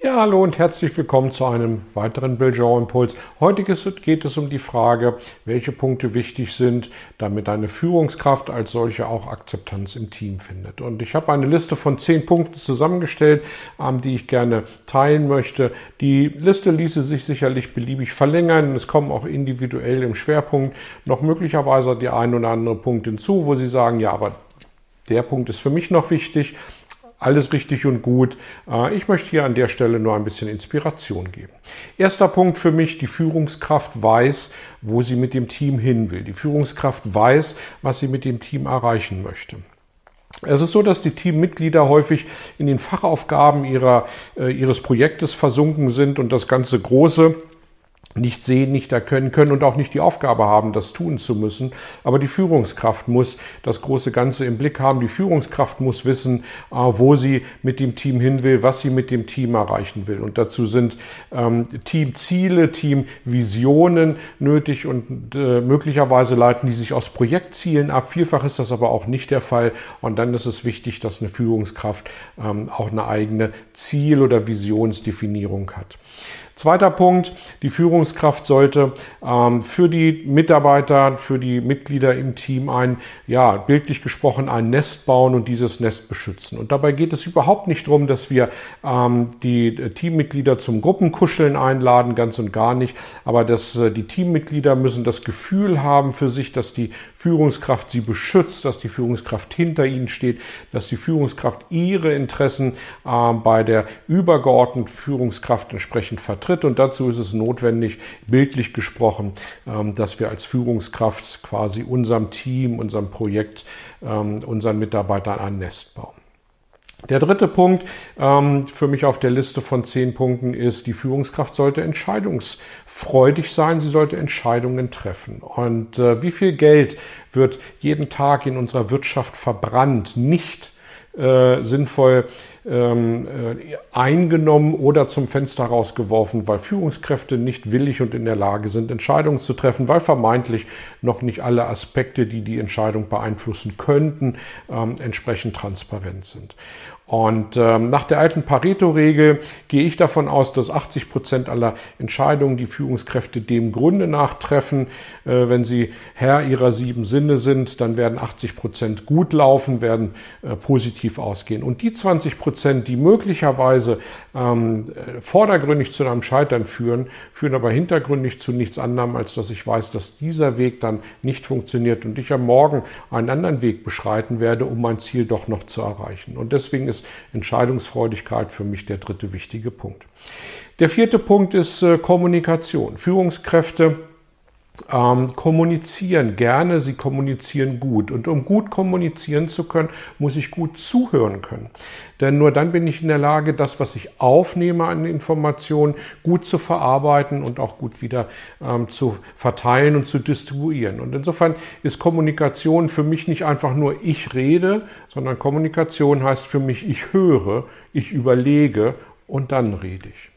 Ja, hallo und herzlich willkommen zu einem weiteren Belgian Impuls. Heute geht es um die Frage, welche Punkte wichtig sind, damit eine Führungskraft als solche auch Akzeptanz im Team findet. Und ich habe eine Liste von zehn Punkten zusammengestellt, ähm, die ich gerne teilen möchte. Die Liste ließe sich sicherlich beliebig verlängern. Es kommen auch individuell im Schwerpunkt noch möglicherweise die ein oder andere Punkt hinzu, wo Sie sagen, ja, aber der Punkt ist für mich noch wichtig alles richtig und gut. Äh, ich möchte hier an der Stelle nur ein bisschen Inspiration geben. Erster Punkt für mich, die Führungskraft weiß, wo sie mit dem Team hin will. Die Führungskraft weiß, was sie mit dem Team erreichen möchte. Es ist so, dass die Teammitglieder häufig in den Fachaufgaben ihrer, äh, ihres Projektes versunken sind und das ganze Große nicht sehen, nicht erkennen können und auch nicht die Aufgabe haben, das tun zu müssen. Aber die Führungskraft muss das große Ganze im Blick haben. Die Führungskraft muss wissen, äh, wo sie mit dem Team hin will, was sie mit dem Team erreichen will. Und dazu sind ähm, Teamziele, Teamvisionen nötig und äh, möglicherweise leiten die sich aus Projektzielen ab. Vielfach ist das aber auch nicht der Fall. Und dann ist es wichtig, dass eine Führungskraft ähm, auch eine eigene Ziel- oder Visionsdefinierung hat. Zweiter Punkt, die Führungskraft sollte ähm, für die Mitarbeiter, für die Mitglieder im Team ein, ja, bildlich gesprochen, ein Nest bauen und dieses Nest beschützen. Und dabei geht es überhaupt nicht darum, dass wir ähm, die Teammitglieder zum Gruppenkuscheln einladen, ganz und gar nicht. Aber dass äh, die Teammitglieder müssen das Gefühl haben für sich, dass die Führungskraft sie beschützt, dass die Führungskraft hinter ihnen steht, dass die Führungskraft ihre Interessen äh, bei der übergeordneten Führungskraft entsprechend vertritt vertritt. Und dazu ist es notwendig, bildlich gesprochen, ähm, dass wir als Führungskraft quasi unserem Team, unserem Projekt, ähm, unseren Mitarbeitern ein Nest bauen. Der dritte Punkt ähm, für mich auf der Liste von zehn Punkten ist, die Führungskraft sollte entscheidungsfreudig sein, sie sollte Entscheidungen treffen. Und äh, wie viel Geld wird jeden Tag in unserer Wirtschaft verbrannt, nicht äh, sinnvoll ähm, äh, eingenommen oder zum Fenster rausgeworfen, weil Führungskräfte nicht willig und in der Lage sind, Entscheidungen zu treffen, weil vermeintlich noch nicht alle Aspekte, die die Entscheidung beeinflussen könnten, ähm, entsprechend transparent sind. Und ähm, nach der alten Pareto-Regel gehe ich davon aus, dass 80 Prozent aller Entscheidungen die Führungskräfte dem Grunde nach treffen. Äh, wenn sie Herr ihrer sieben Sinne sind, dann werden 80 Prozent gut laufen, werden äh, positiv ausgehen. Und die 20 Prozent, die möglicherweise ähm, vordergründig zu einem Scheitern führen, führen aber hintergründig zu nichts anderem, als dass ich weiß, dass dieser Weg dann nicht funktioniert und ich am Morgen einen anderen Weg beschreiten werde, um mein Ziel doch noch zu erreichen. Und deswegen ist ist Entscheidungsfreudigkeit für mich der dritte wichtige Punkt. Der vierte Punkt ist äh, Kommunikation. Führungskräfte ähm, kommunizieren gerne, sie kommunizieren gut. Und um gut kommunizieren zu können, muss ich gut zuhören können. Denn nur dann bin ich in der Lage, das, was ich aufnehme an Informationen, gut zu verarbeiten und auch gut wieder ähm, zu verteilen und zu distribuieren. Und insofern ist Kommunikation für mich nicht einfach nur ich rede, sondern Kommunikation heißt für mich ich höre, ich überlege und dann rede ich.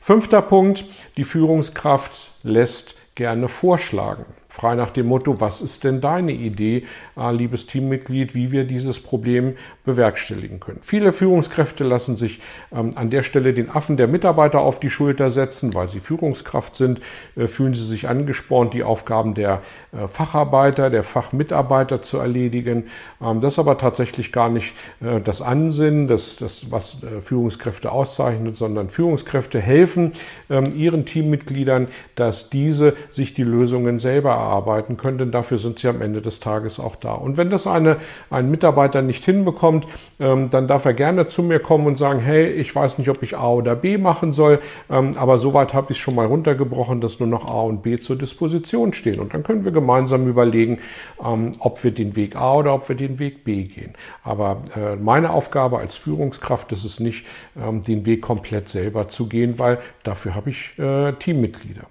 Fünfter Punkt, die Führungskraft lässt gerne vorschlagen. Frei nach dem Motto, was ist denn deine Idee, äh, liebes Teammitglied, wie wir dieses Problem bewerkstelligen können. Viele Führungskräfte lassen sich ähm, an der Stelle den Affen der Mitarbeiter auf die Schulter setzen, weil sie Führungskraft sind, äh, fühlen sie sich angespornt, die Aufgaben der äh, Facharbeiter, der Fachmitarbeiter zu erledigen. Ähm, das ist aber tatsächlich gar nicht das Ansinnen, das, das was Führungskräfte auszeichnet, sondern Führungskräfte helfen ähm, ihren Teammitgliedern, dass diese sich die Lösungen selber erarbeiten können, denn dafür sind sie am Ende des Tages auch da. Und wenn das eine, ein Mitarbeiter nicht hinbekommt, ähm, dann darf er gerne zu mir kommen und sagen, hey, ich weiß nicht, ob ich A oder B machen soll, ähm, aber soweit habe ich es schon mal runtergebrochen, dass nur noch A und B zur Disposition stehen. Und dann können wir gemeinsam überlegen, ähm, ob wir den Weg A oder ob wir den Weg B gehen. Aber äh, meine Aufgabe als Führungskraft ist es nicht, ähm, den Weg komplett selber zu gehen, weil dafür habe ich äh, Teammitglieder.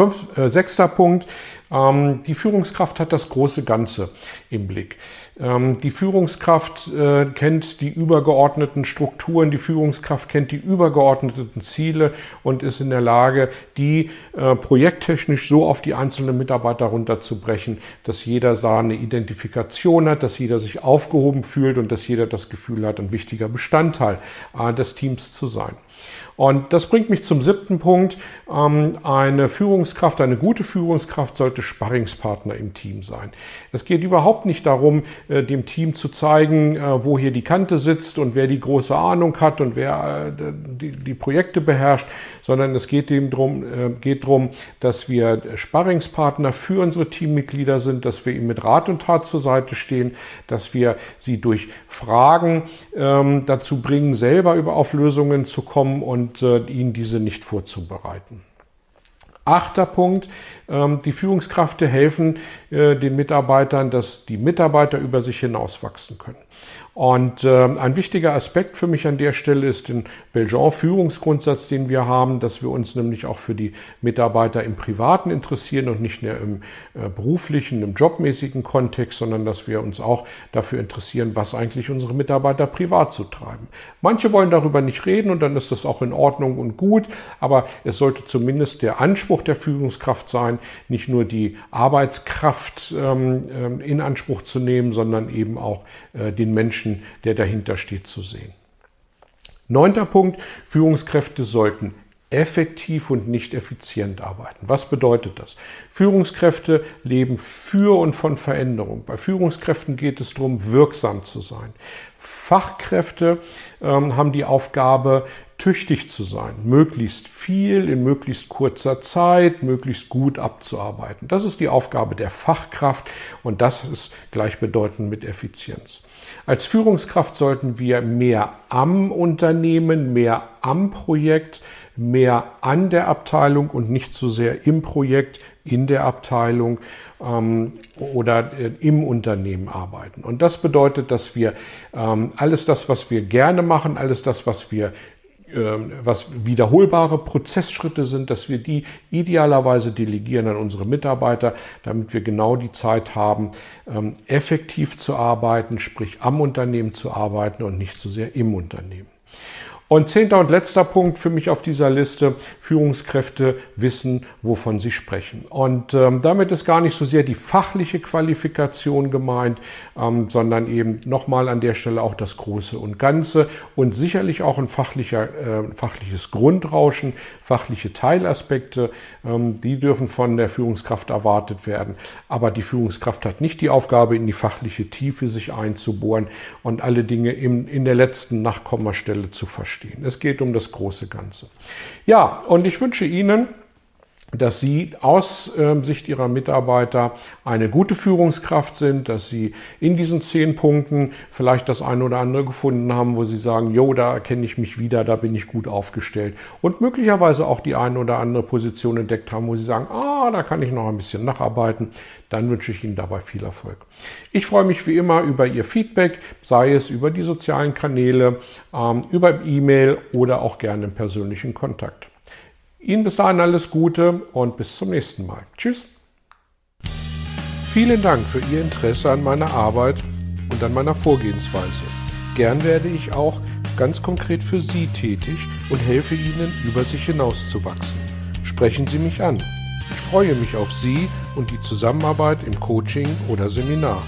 Fünf, äh, sechster Punkt, die Führungskraft hat das große Ganze im Blick. Ähm, die Führungskraft äh, kennt die übergeordneten Strukturen, die Führungskraft kennt die übergeordneten Ziele und ist in der Lage, die äh, projekttechnisch so auf die einzelnen Mitarbeiter runterzubrechen, dass jeder da eine Identifikation hat, dass jeder sich aufgehoben fühlt und dass jeder das Gefühl hat, ein wichtiger Bestandteil äh, des Teams zu sein. Und das bringt mich zum siebten Punkt. Ähm, eine Führungskraft, eine gute Führungskraft sollte Sparringspartner im Team sein. Es geht überhaupt nicht darum, äh, dem Team zu zeigen, äh, wo hier die Kante sitzt und wer die große Ahnung hat und wer äh, die, Projekte beherrscht, sondern es geht dem drum, geht darum, dass wir Sparringspartner für unsere Teammitglieder sind, dass wir ihnen mit Rat und Tat zur Seite stehen, dass wir sie durch Fragen ähm, dazu bringen, selber über auf Lösungen zu kommen und ihnen diese nicht vorzubereiten. Achter Punkt, ähm, die Führungskräfte helfen äh, den Mitarbeitern, dass die Mitarbeiter über sich hinauswachsen können. Und äh, ein wichtiger Aspekt für mich an der Stelle ist den Belgian-Führungsgrundsatz, den wir haben, dass wir uns nämlich auch für die Mitarbeiter im Privaten interessieren und nicht nur im äh, beruflichen, im jobmäßigen Kontext, sondern dass wir uns auch dafür interessieren, was eigentlich unsere Mitarbeiter privat zu treiben. Manche wollen darüber nicht reden und dann ist das auch in Ordnung und gut, aber es sollte zumindest der Anspruch der Führungskraft sein, nicht nur die Arbeitskraft ähm, ähm in Anspruch zu nehmen, sondern eben auch äh, den Menschen Menschen, der dahinter steht, zu sehen. Neunter Punkt, Führungskräfte sollten effektiv und nicht effizient arbeiten. Was bedeutet das? Führungskräfte leben für und von Veränderung. Bei Führungskräften geht es darum, wirksam zu sein. Fachkräfte ähm, haben die Aufgabe, tüchtig zu sein, möglichst viel in möglichst kurzer Zeit, möglichst gut abzuarbeiten. Das ist die Aufgabe der Fachkraft und das ist gleichbedeutend mit Effizienz. Als Führungskraft sollten wir mehr am Unternehmen, mehr am Projekt, mehr an der Abteilung und nicht so sehr im Projekt, in der Abteilung ähm, oder äh, im Unternehmen arbeiten. Und das bedeutet, dass wir ähm, alles das, was wir gerne machen, alles das, was wir was wiederholbare Prozessschritte sind, dass wir die idealerweise delegieren an unsere Mitarbeiter, damit wir genau die Zeit haben, ähm, effektiv zu arbeiten, sprich am Unternehmen zu arbeiten und nicht so sehr im Unternehmen. Und zehnter und letzter Punkt für mich auf dieser Liste, Führungskräfte wissen, wovon sie sprechen. Und ähm, damit ist gar nicht so sehr die fachliche Qualifikation gemeint, ähm, sondern eben nochmal an der Stelle auch das Große und Ganze und sicherlich auch ein fachlicher, äh, fachliches Grundrauschen, fachliche Teilaspekte, ähm, die dürfen von der Führungskraft erwartet werden. Aber die Führungskraft hat nicht die Aufgabe, in die fachliche Tiefe sich einzubohren und alle Dinge in, in der letzten Nachkommastelle zu verstehen verstehen. Es geht um das große Ganze. Ja, und ich wünsche Ihnen, dass Sie aus äh, Sicht Ihrer Mitarbeiter eine gute Führungskraft sind, dass Sie in diesen zehn Punkten vielleicht das eine oder andere gefunden haben, wo Sie sagen, jo, da erkenne ich mich wieder, da bin ich gut aufgestellt und möglicherweise auch die eine oder andere Position entdeckt haben, wo Sie sagen, ah, da kann ich noch ein bisschen nacharbeiten. Dann wünsche ich Ihnen dabei viel Erfolg. Ich freue mich wie immer über Ihr Feedback, sei es über die sozialen Kanäle, ähm, über E-Mail oder auch gerne im persönlichen Kontakt. Ihnen bis dahin alles Gute und bis zum nächsten Mal. Tschüss. Vielen Dank für Ihr Interesse an meiner Arbeit und an meiner Vorgehensweise. Gern werde ich auch ganz konkret für Sie tätig und helfe Ihnen, über sich hinauszuwachsen. Sprechen Sie mich an. Ich freue mich auf Sie und die Zusammenarbeit im Coaching oder Seminar.